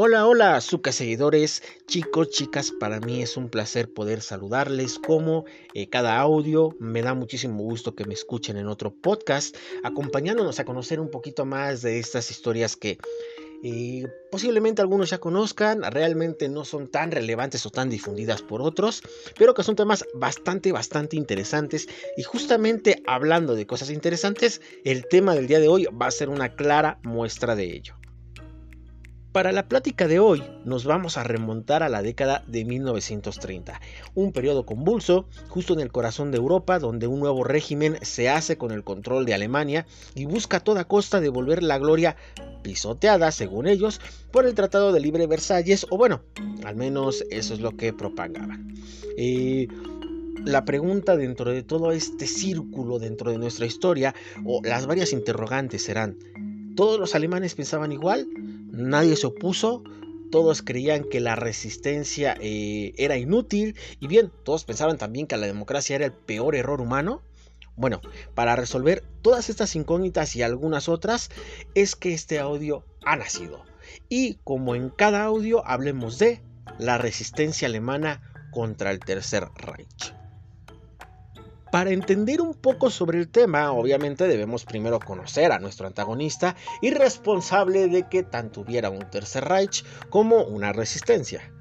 Hola, hola, Zuka seguidores, chicos, chicas, para mí es un placer poder saludarles como eh, cada audio. Me da muchísimo gusto que me escuchen en otro podcast, acompañándonos a conocer un poquito más de estas historias que eh, posiblemente algunos ya conozcan, realmente no son tan relevantes o tan difundidas por otros, pero que son temas bastante, bastante interesantes. Y justamente hablando de cosas interesantes, el tema del día de hoy va a ser una clara muestra de ello. Para la plática de hoy nos vamos a remontar a la década de 1930, un periodo convulso justo en el corazón de Europa donde un nuevo régimen se hace con el control de Alemania y busca a toda costa devolver la gloria pisoteada, según ellos, por el Tratado de Libre Versalles, o bueno, al menos eso es lo que propagaban. la pregunta dentro de todo este círculo dentro de nuestra historia, o las varias interrogantes serán, ¿todos los alemanes pensaban igual? nadie se opuso, todos creían que la resistencia eh, era inútil y bien, todos pensaban también que la democracia era el peor error humano. Bueno, para resolver todas estas incógnitas y algunas otras es que este audio ha nacido. Y como en cada audio hablemos de la resistencia alemana contra el Tercer Reich. Para entender un poco sobre el tema, obviamente debemos primero conocer a nuestro antagonista y responsable de que tanto hubiera un Tercer Reich como una resistencia.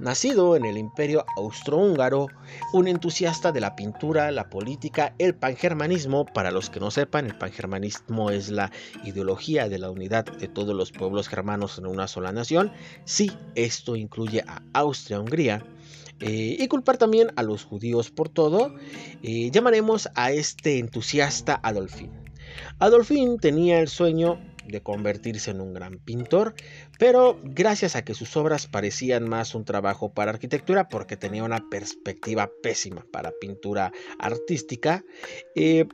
Nacido en el Imperio Austrohúngaro, un entusiasta de la pintura, la política, el pangermanismo, para los que no sepan, el pangermanismo es la ideología de la unidad de todos los pueblos germanos en una sola nación. Sí, esto incluye a Austria-Hungría eh, y culpar también a los judíos por todo, eh, llamaremos a este entusiasta Adolfín. Adolfín tenía el sueño de convertirse en un gran pintor, pero gracias a que sus obras parecían más un trabajo para arquitectura porque tenía una perspectiva pésima para pintura artística, eh,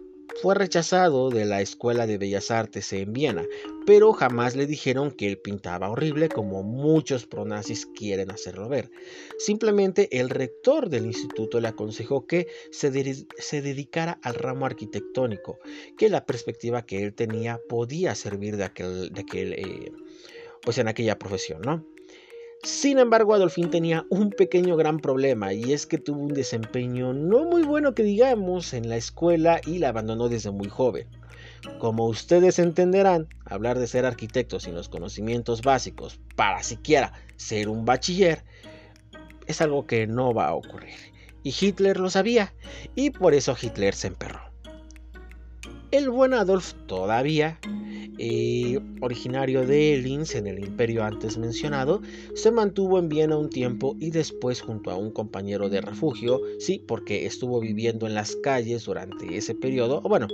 fue rechazado de la Escuela de Bellas Artes en Viena, pero jamás le dijeron que él pintaba horrible como muchos pronazis quieren hacerlo ver. Simplemente el rector del instituto le aconsejó que se, dedicara al ramo arquitectónico, que la perspectiva que él tenía podía servir de aquel, de aquel eh, pues en aquella profesión, ¿no? Sin embargo, Adolfín tenía un pequeño gran problema y es que tuvo un desempeño no muy bueno que digamos en la escuela y la abandonó desde muy joven. Como ustedes entenderán, hablar de ser arquitecto sin los conocimientos básicos para siquiera ser un bachiller es algo que no va a ocurrir. Y Hitler lo sabía y por eso Hitler se emperró. El buen Adolf todavía eh, originario de Linz en el imperio antes mencionado, se mantuvo en Viena un tiempo y después junto a un compañero de refugio, sí, porque estuvo viviendo en las calles durante ese periodo, o bueno,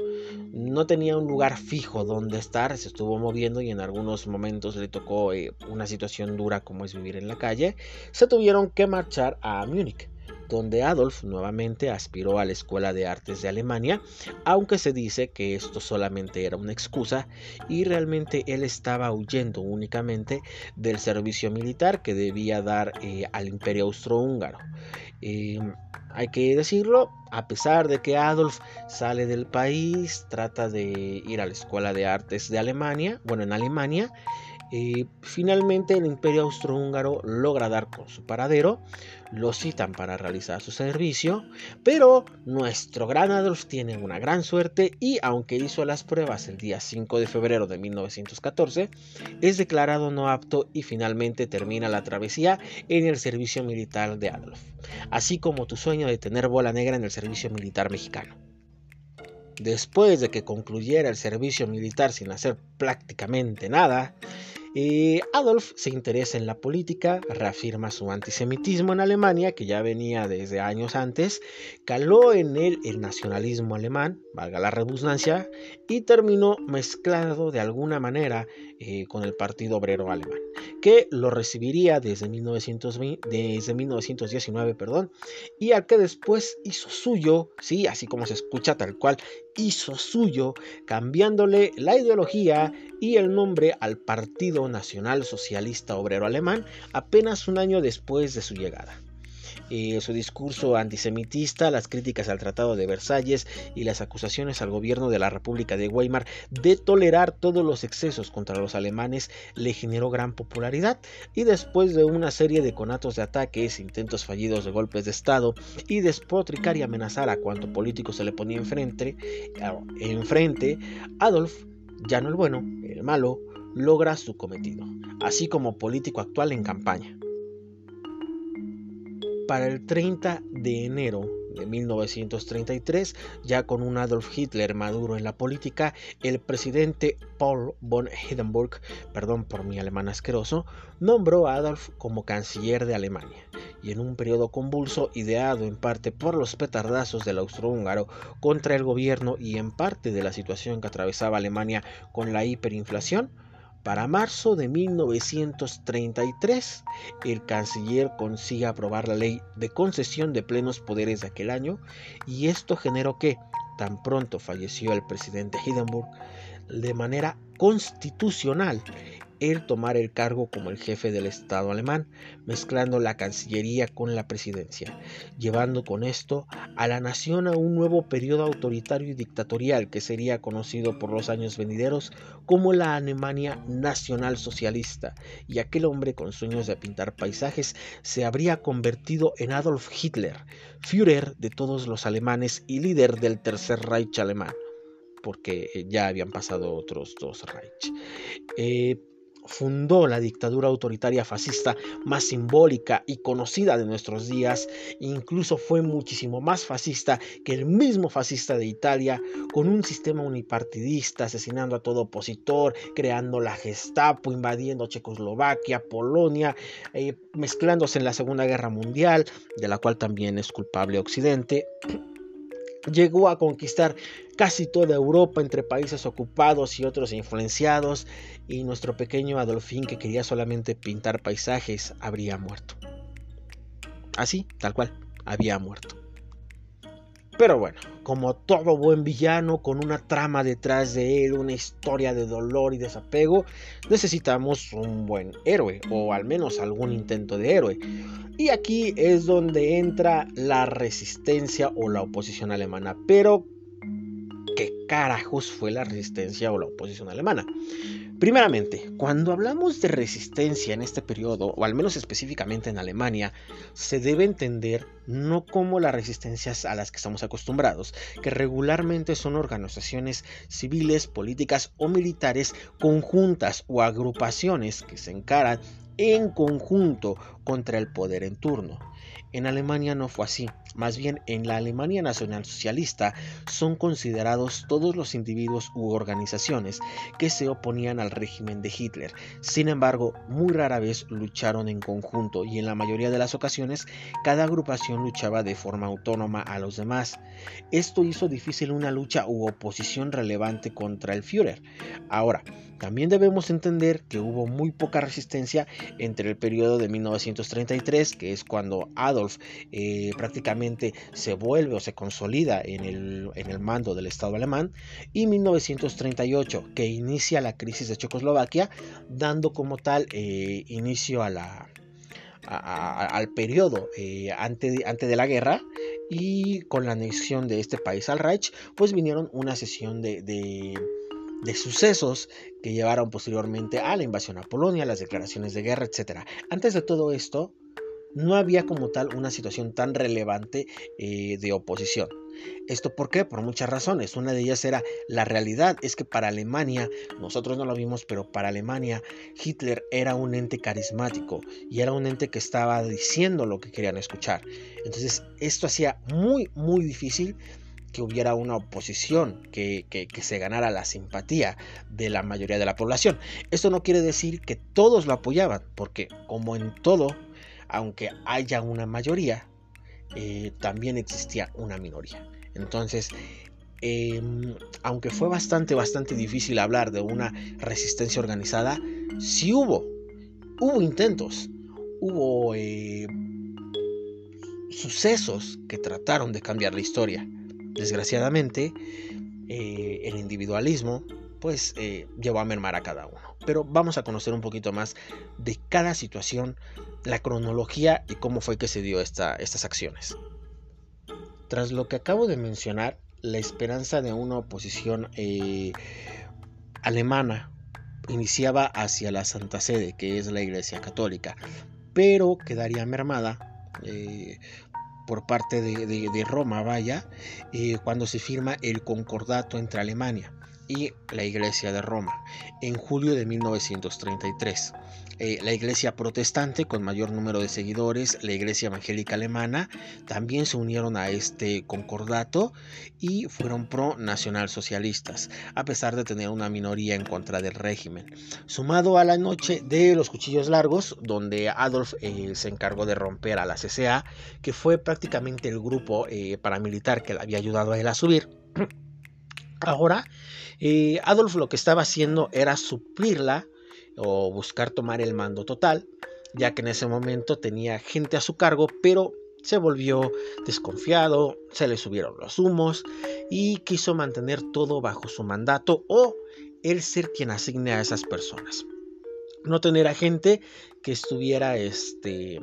no tenía un lugar fijo donde estar, se estuvo moviendo y en algunos momentos le tocó eh, una situación dura como es vivir en la calle, se tuvieron que marchar a Múnich donde Adolf nuevamente aspiró a la Escuela de Artes de Alemania, aunque se dice que esto solamente era una excusa y realmente él estaba huyendo únicamente del servicio militar que debía dar eh, al imperio austrohúngaro. Eh, hay que decirlo, a pesar de que Adolf sale del país, trata de ir a la Escuela de Artes de Alemania, bueno, en Alemania, finalmente el imperio austrohúngaro logra dar con su paradero, lo citan para realizar su servicio, pero nuestro gran Adolf tiene una gran suerte y aunque hizo las pruebas el día 5 de febrero de 1914, es declarado no apto y finalmente termina la travesía en el servicio militar de Adolf, así como tu sueño de tener bola negra en el servicio militar mexicano. Después de que concluyera el servicio militar sin hacer prácticamente nada, eh, Adolf se interesa en la política, reafirma su antisemitismo en Alemania, que ya venía desde años antes, caló en él el nacionalismo alemán, valga la redundancia, y terminó mezclado de alguna manera eh, con el Partido Obrero Alemán, que lo recibiría desde, 1920, desde 1919 perdón, y al que después hizo suyo, sí, así como se escucha tal cual, hizo suyo, cambiándole la ideología y el nombre al Partido Nacional Socialista Obrero Alemán apenas un año después de su llegada. Eh, su discurso antisemitista, las críticas al Tratado de Versalles y las acusaciones al gobierno de la República de Weimar de tolerar todos los excesos contra los alemanes le generó gran popularidad y después de una serie de conatos de ataques, intentos fallidos de golpes de Estado y despotricar y amenazar a cuanto político se le ponía enfrente, enfrente Adolf, ya no el bueno, el malo, logra su cometido, así como político actual en campaña. Para el 30 de enero de 1933, ya con un Adolf Hitler maduro en la política, el presidente Paul von Hindenburg, perdón por mi alemán asqueroso, nombró a Adolf como canciller de Alemania, y en un periodo convulso ideado en parte por los petardazos del austrohúngaro contra el gobierno y en parte de la situación que atravesaba Alemania con la hiperinflación, para marzo de 1933, el canciller consigue aprobar la ley de concesión de plenos poderes de aquel año y esto generó que, tan pronto falleció el presidente Hindenburg, de manera constitucional él tomar el cargo como el jefe del Estado alemán, mezclando la Cancillería con la presidencia, llevando con esto a la nación a un nuevo periodo autoritario y dictatorial que sería conocido por los años venideros como la Alemania Nacional Socialista, y aquel hombre con sueños de pintar paisajes se habría convertido en Adolf Hitler, Führer de todos los alemanes y líder del Tercer Reich alemán porque ya habían pasado otros dos Reich. Eh, fundó la dictadura autoritaria fascista más simbólica y conocida de nuestros días, incluso fue muchísimo más fascista que el mismo fascista de Italia, con un sistema unipartidista, asesinando a todo opositor, creando la Gestapo, invadiendo Checoslovaquia, Polonia, eh, mezclándose en la Segunda Guerra Mundial, de la cual también es culpable Occidente llegó a conquistar casi toda Europa entre países ocupados y otros influenciados, y nuestro pequeño Adolfín que quería solamente pintar paisajes habría muerto. Así, tal cual, había muerto. Pero bueno, como todo buen villano con una trama detrás de él, una historia de dolor y desapego, necesitamos un buen héroe, o al menos algún intento de héroe. Y aquí es donde entra la resistencia o la oposición alemana. Pero, ¿qué carajos fue la resistencia o la oposición alemana? Primeramente, cuando hablamos de resistencia en este periodo, o al menos específicamente en Alemania, se debe entender no como las resistencias a las que estamos acostumbrados, que regularmente son organizaciones civiles, políticas o militares conjuntas o agrupaciones que se encaran en conjunto contra el poder en turno. En Alemania no fue así. Más bien, en la Alemania nacionalsocialista son considerados todos los individuos u organizaciones que se oponían al régimen de Hitler. Sin embargo, muy rara vez lucharon en conjunto y en la mayoría de las ocasiones cada agrupación luchaba de forma autónoma a los demás. Esto hizo difícil una lucha u oposición relevante contra el Führer. Ahora, también debemos entender que hubo muy poca resistencia entre el periodo de 1933, que es cuando Adolf eh, prácticamente se vuelve o se consolida en el, en el mando del Estado alemán, y 1938, que inicia la crisis de Checoslovaquia, dando como tal eh, inicio al periodo eh, antes, de, de, la guerra y con la anexión de este país al Reich, pues vinieron una sesión de de sucesos que llevaron posteriormente a la invasión a Polonia, las declaraciones de guerra, etc. Antes de todo esto, no había como tal una situación tan relevante eh, de oposición. ¿Esto por qué? Por muchas razones. Una de ellas era la realidad, es que para Alemania, nosotros no lo vimos, pero para Alemania Hitler era un ente carismático y era un ente que estaba diciendo lo que querían escuchar. Entonces esto hacía muy, muy difícil que hubiera una oposición que, se ganara la simpatía de la mayoría de la población. Esto no quiere decir que todos lo apoyaban, porque como en todo, aunque haya una mayoría, eh, también existía una minoría. Entonces, em, aunque fue bastante, bastante difícil hablar de una resistencia organizada, sí hubo, hubo intentos, hubo eh, sucesos que trataron de cambiar la historia. Desgraciadamente, eh, el individualismo pues llevó a mermar a cada uno. Pero vamos a conocer un poquito más de cada situación, la cronología y cómo fue que se dio estas acciones. Tras lo que acabo de mencionar, la esperanza de una oposición eh, alemana iniciaba hacia la Santa Sede, que es la Iglesia Católica, pero quedaría mermada eh, por parte de, Roma, vaya, eh, cuando se firma el concordato entre Alemania y la Iglesia de Roma en julio de 1933. Eh, la iglesia protestante con mayor número de seguidores, la iglesia evangélica alemana, también se unieron a este concordato y fueron pro nacionalsocialistas, a pesar de tener una minoría en contra del régimen. Sumado a la noche de los cuchillos largos, donde Adolf eh, se encargó de romper a la CCA, que fue prácticamente el grupo eh, paramilitar que le había ayudado a él a subir. Ahora, Adolf lo que estaba haciendo era suplirla o buscar tomar el mando total, ya que en ese momento tenía gente a su cargo, pero se volvió desconfiado, se le subieron los humos y quiso mantener todo bajo su mandato o él ser quien asigne a esas personas. No tener a gente que estuviera este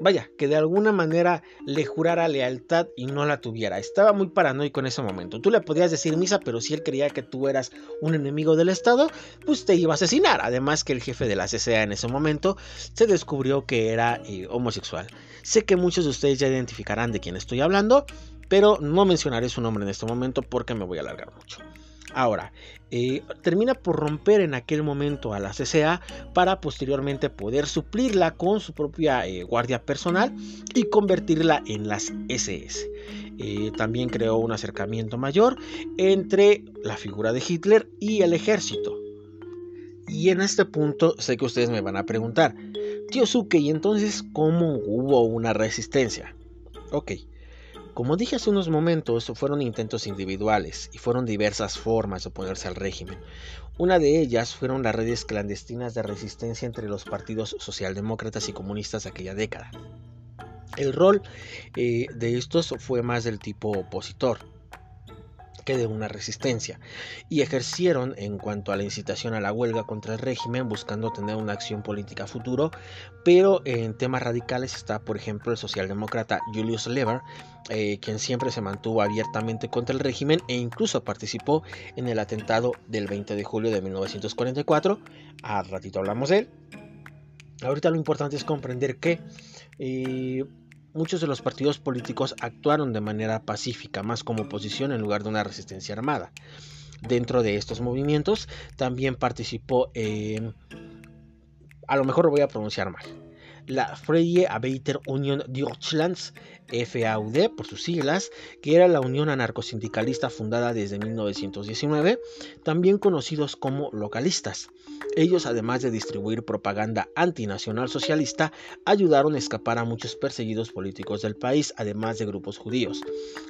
vaya, que de alguna manera le jurara lealtad y no la tuviera. Estaba muy paranoico en ese momento. Tú le podías decir misa, pero si él creía que tú eras un enemigo del Estado, pues te iba a asesinar. Además que el jefe de la CCA en ese momento se descubrió que era eh, homosexual. Sé que muchos de ustedes ya identificarán de quién estoy hablando, pero no mencionaré su nombre en este momento porque me voy a alargar mucho. Ahora, eh, termina por romper en aquel momento a la CCA para posteriormente poder suplirla con su propia eh, guardia personal y convertirla en las SS. Eh, también creó un acercamiento mayor entre la figura de Hitler y el ejército. Y en este punto sé que ustedes me van a preguntar, tío Suke, ¿y entonces cómo hubo una resistencia? Ok, como dije hace unos momentos, fueron intentos individuales y fueron diversas formas de oponerse al régimen. Una de ellas fueron las redes clandestinas de resistencia entre los partidos socialdemócratas y comunistas de aquella década. El rol eh, de estos fue más del tipo opositor que de una resistencia, y ejercieron en cuanto a la incitación a la huelga contra el régimen buscando tener una acción política futuro, pero en temas radicales está por ejemplo el socialdemócrata Julius Lever, eh, quien siempre se mantuvo abiertamente contra el régimen e incluso participó en el atentado del 20 de julio de 1944, a ratito hablamos de él. Ahorita lo importante es comprender que eh, muchos de los partidos políticos actuaron de manera pacífica, más como oposición en lugar de una resistencia armada. Dentro de estos movimientos también participó, a lo mejor lo voy a pronunciar mal, la Freie Arbeiter Union Deutschlands, FAUD por sus siglas, que era la unión anarcosindicalista fundada desde 1919, también conocidos como localistas. Ellos, además de distribuir propaganda antinacional socialista, ayudaron a escapar a muchos perseguidos políticos del país, además de grupos judíos.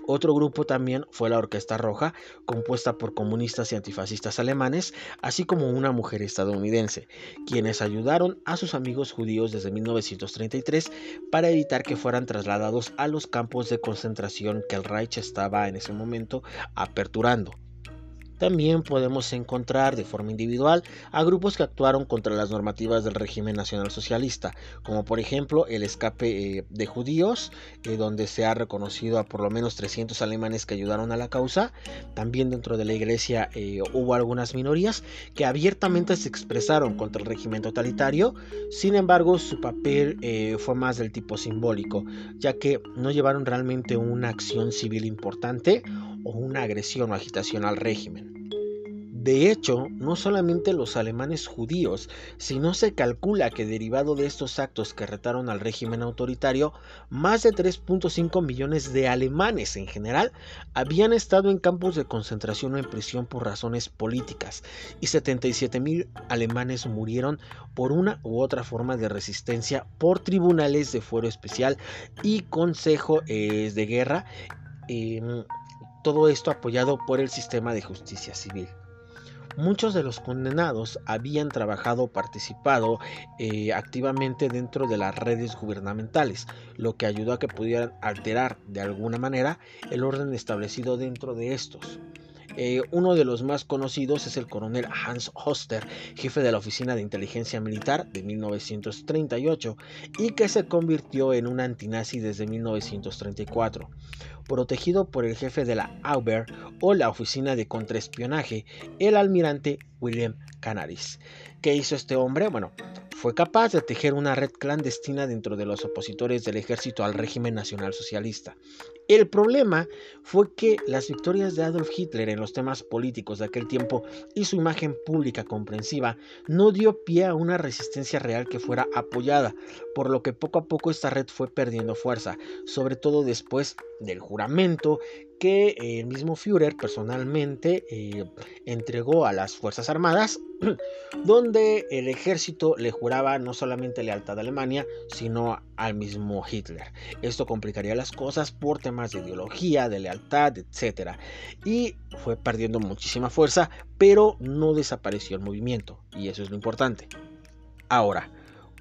Otro grupo también fue la Orquesta Roja, compuesta por comunistas y antifascistas alemanes, así como una mujer estadounidense, quienes ayudaron a sus amigos judíos desde 1933 para evitar que fueran trasladados a los campos de concentración que el Reich estaba en ese momento aperturando. También podemos encontrar de forma individual a grupos que actuaron contra las normativas del régimen nacional socialista, como por ejemplo el escape eh, de judíos, eh, donde se ha reconocido a por lo menos 300 alemanes que ayudaron a la causa. También dentro de la iglesia eh, hubo algunas minorías que abiertamente se expresaron contra el régimen totalitario, sin embargo su papel fue más del tipo simbólico, ya que no llevaron realmente una acción civil importante o una agresión o agitación al régimen. De hecho, no solamente los alemanes judíos, sino se calcula que derivado de estos actos que retaron al régimen autoritario, más de 3.5 millones de alemanes en general habían estado en campos de concentración o en prisión por razones políticas y 77 mil alemanes murieron por una u otra forma de resistencia por tribunales de fuero especial y consejo eh, de guerra. Em, todo esto apoyado por el sistema de justicia civil. Muchos de los condenados habían trabajado o participado eh, activamente dentro de las redes gubernamentales, lo que ayudó a que pudieran alterar de alguna manera el orden establecido dentro de estos. Eh, uno de los más conocidos es el coronel Hans Hoster, jefe de la Oficina de Inteligencia Militar de 1938 y que se convirtió en un antinazi desde 1934 protegido por el jefe de la Auber o la Oficina de Contraespionaje, el almirante William Canaris. ¿Qué hizo este hombre? Bueno, fue capaz de tejer una red clandestina dentro de los opositores del ejército al régimen nacional socialista. El problema fue que las victorias de Adolf Hitler en los temas políticos de aquel tiempo y su imagen pública comprensiva no dio pie a una resistencia real que fuera apoyada, por lo que poco a poco esta red fue perdiendo fuerza, sobre todo después del juramento que el mismo Führer personalmente eh, entregó a las Fuerzas Armadas, donde el ejército le juraba no solamente lealtad a Alemania, sino al mismo Hitler. Esto complicaría las cosas por temas de ideología, de lealtad, etc. Y fue perdiendo muchísima fuerza, pero no desapareció el movimiento, y eso es lo importante. Ahora,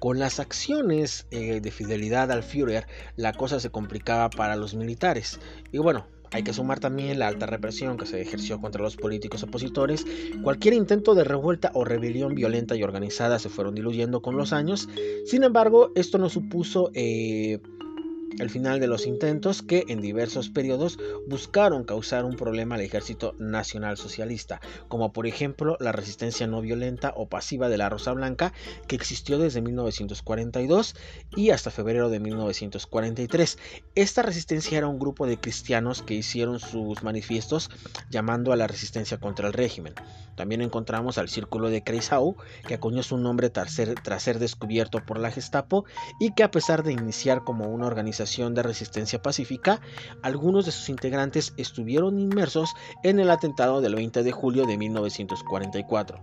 con las acciones eh, de fidelidad al Führer, la cosa se complicaba para los militares. Y bueno, hay que sumar también la alta represión que se ejerció contra los políticos opositores. Cualquier intento de revuelta o rebelión violenta y organizada se fueron diluyendo con los años. Sin embargo, esto no supuso eh, el final de los intentos que en diversos periodos buscaron causar un problema al ejército nacional socialista, como por ejemplo la resistencia no violenta o pasiva de la Rosa Blanca que existió desde 1942 y hasta febrero de 1943. Esta resistencia era un grupo de cristianos que hicieron sus manifiestos llamando a la resistencia contra el régimen. También encontramos al Círculo de Kreisau, que acuñó su nombre tras ser, tras ser descubierto por la Gestapo y que a pesar de iniciar como una organización de Resistencia Pacífica, algunos de sus integrantes estuvieron inmersos en el atentado del 20 de julio de 1944.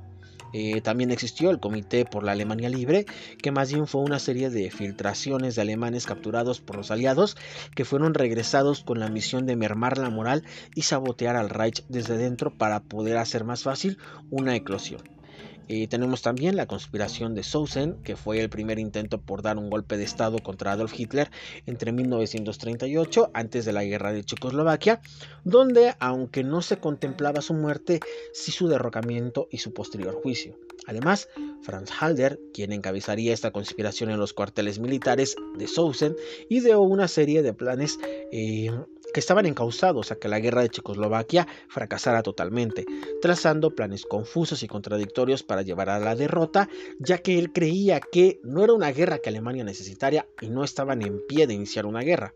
Eh, también existió el Comité por la Alemania Libre, que más bien fue una serie de filtraciones de alemanes capturados por los aliados que fueron regresados con la misión de mermar la moral y sabotear al Reich desde dentro para poder hacer más fácil una eclosión. Y tenemos también la conspiración de Sousen, que fue el primer intento por dar un golpe de Estado contra Adolf Hitler entre 1938, antes de la guerra de Checoslovaquia, donde, aunque no se contemplaba su muerte, sí su derrocamiento y su posterior juicio. Además, Franz Halder, quien encabezaría esta conspiración en los cuarteles militares de Sousen, ideó una serie de planes eh, que estaban encausados a que la guerra de Checoslovaquia fracasara totalmente, trazando planes confusos y contradictorios para llevar a la derrota, ya que él creía que no era una guerra que Alemania necesitaría y no estaban en pie de iniciar una guerra.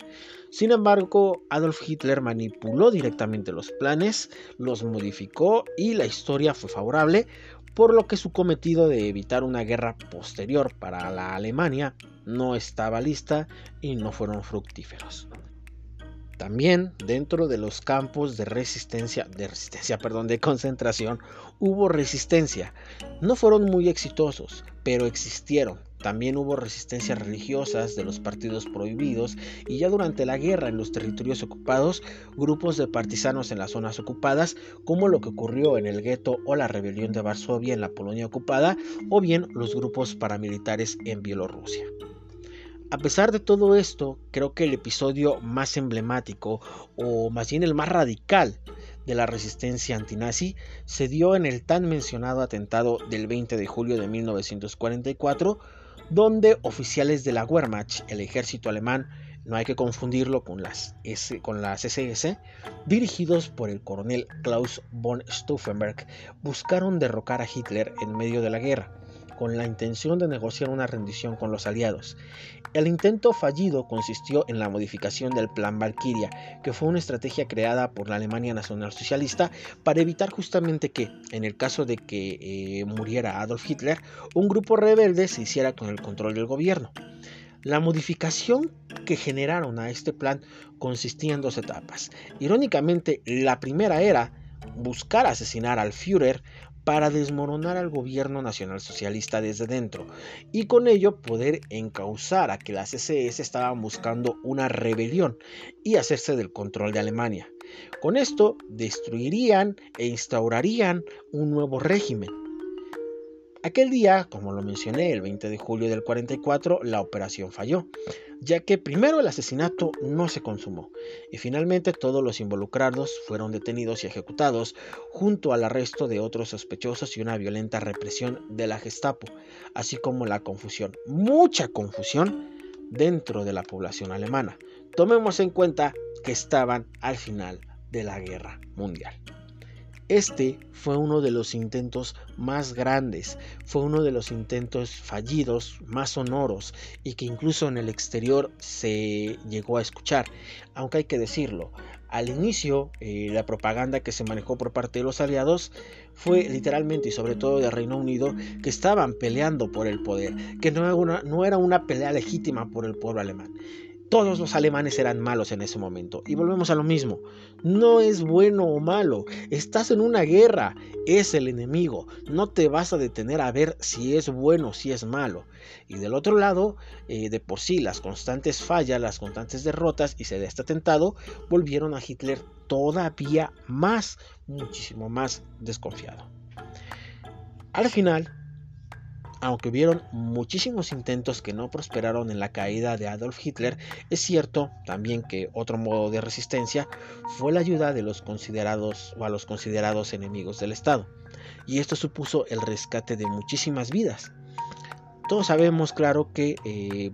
Sin embargo, Adolf Hitler manipuló directamente los planes, los modificó y la historia fue favorable, por lo que su cometido de evitar una guerra posterior para la Alemania no estaba lista y no fueron fructíferos. También dentro de los campos de resistencia, de resistencia, perdón, de concentración, hubo resistencia. No fueron muy exitosos, pero existieron. También hubo resistencias religiosas de los partidos prohibidos y ya durante la guerra en los territorios ocupados, grupos de partisanos en las zonas ocupadas, como lo que ocurrió en el gueto o la rebelión de Varsovia en la Polonia ocupada, o bien los grupos paramilitares en Bielorrusia. A pesar de todo esto, creo que el episodio más emblemático, o más bien el más radical, de la resistencia antinazi se dio en el tan mencionado atentado del 20 de julio de 1944, donde oficiales de la Wehrmacht, el ejército alemán, no hay que confundirlo con las, con las SS, dirigidos por el coronel Klaus von Stauffenberg, buscaron derrocar a Hitler en medio de la guerra con la intención de negociar una rendición con los aliados. El intento fallido consistió en la modificación del Plan Valkyria, que fue una estrategia creada por la Alemania nacionalsocialista para evitar justamente que, en el caso de que eh, muriera Adolf Hitler, un grupo rebelde se hiciera con el control del gobierno. La modificación que generaron a este plan consistía en dos etapas. Irónicamente, la primera era buscar asesinar al Führer para desmoronar al gobierno nacional socialista desde dentro y con ello poder encauzar a que las SS estaban buscando una rebelión y hacerse del control de Alemania. Con esto destruirían e instaurarían un nuevo régimen. Aquel día, como lo mencioné, el 20 de julio del 44, la operación falló, ya que primero el asesinato no se consumó y finalmente todos los involucrados fueron detenidos y ejecutados junto al arresto de otros sospechosos y una violenta represión de la Gestapo, así como la confusión, mucha confusión dentro de la población alemana. Tomemos en cuenta que estaban al final de la guerra mundial. Este fue uno de los intentos más grandes, fue uno de los intentos fallidos más sonoros y que incluso en el exterior se llegó a escuchar, aunque hay que decirlo, al inicio eh, la propaganda que se manejó por parte de los aliados fue literalmente y sobre todo de Reino Unido que estaban peleando por el poder, que no era una pelea legítima por el pueblo alemán todos los alemanes eran malos en ese momento. Y volvemos a lo mismo. No es bueno o malo. Estás en una guerra. Es el enemigo. No te vas a detener a ver si es bueno o si es malo. Y del otro lado, eh, de por sí, las constantes fallas, las constantes derrotas y se este atentado volvieron a Hitler todavía más, muchísimo más desconfiado. Al final, aunque hubieron muchísimos intentos que no prosperaron en la caída de Adolf Hitler, es cierto también que otro modo de resistencia fue la ayuda de los considerados o a los considerados enemigos del Estado. Y esto supuso el rescate de muchísimas vidas. Todos sabemos, claro, que eh,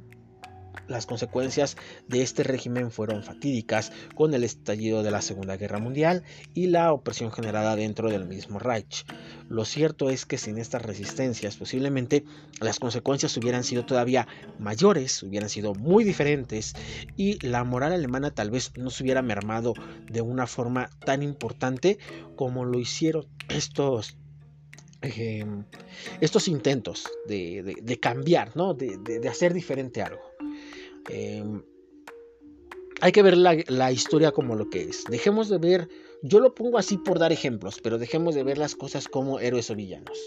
las consecuencias de este régimen fueron fatídicas con el estallido de la Segunda Guerra Mundial y la opresión generada dentro del mismo Reich. Lo cierto es que sin estas resistencias posiblemente las consecuencias hubieran sido todavía mayores, hubieran sido muy diferentes y la moral alemana tal vez no se hubiera mermado de una forma tan importante como lo hicieron estos em, estos intentos de, cambiar, ¿no? de, hacer diferente algo. Em, hay que ver la, historia como lo que es. Dejemos de ver, yo lo pongo así por dar ejemplos, pero dejemos de ver las cosas como héroes o villanos.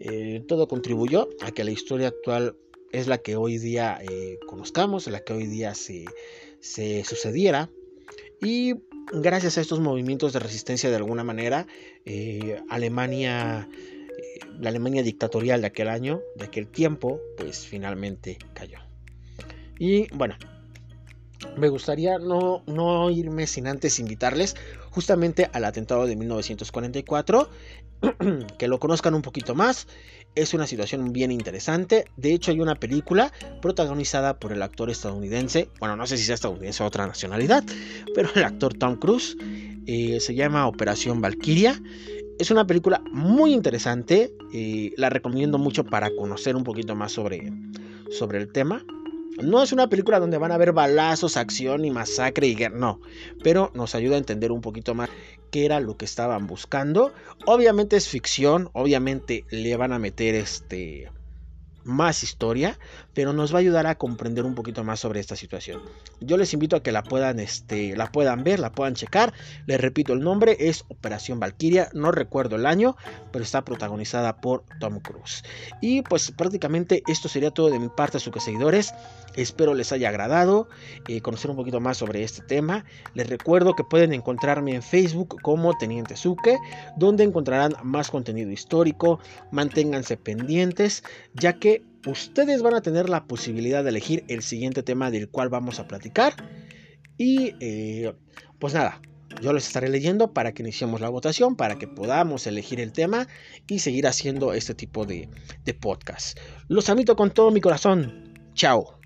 Eh, todo contribuyó a que la historia actual es la que hoy día eh, conozcamos, la que hoy día se, sucediera. Y gracias a estos movimientos de resistencia de alguna manera, eh, Alemania, la Alemania dictatorial de aquel año, de aquel tiempo, pues finalmente cayó. Y bueno, me gustaría no, no irme sin antes invitarles justamente al atentado de 1944, que lo conozcan un poquito más. Es una situación bien interesante. De hecho, hay una película protagonizada por el actor estadounidense, bueno, no sé si sea estadounidense o otra nacionalidad, pero el actor Tom Cruise. Eh, se llama Operación Valkyria. Es una película muy interesante. y la recomiendo mucho para conocer un poquito más sobre, sobre el tema. No es una película donde van a haber balazos, acción y masacre y guerra, no. Pero nos ayuda a entender un poquito más qué era lo que estaban buscando. Obviamente es ficción, obviamente le van a meter este más historia, pero nos va a ayudar a comprender un poquito más sobre esta situación. Yo les invito a que la puedan, este, la puedan ver, la puedan checar. Les repito, el nombre es Operación Valkyria, no recuerdo el año, pero está protagonizada por Tom Cruise. Y pues prácticamente esto sería todo de mi parte, sus seguidores. Espero les haya agradado eh, conocer un poquito más sobre este tema. Les recuerdo que pueden encontrarme en Facebook como Teniente Suque, donde encontrarán más contenido histórico. Manténganse pendientes, ya que ustedes van a tener la posibilidad de elegir el siguiente tema del cual vamos a platicar. Y eh, pues nada, yo les estaré leyendo para que iniciemos la votación, para que podamos elegir el tema y seguir haciendo este tipo de, de podcast. Los invito con todo mi corazón. Chao.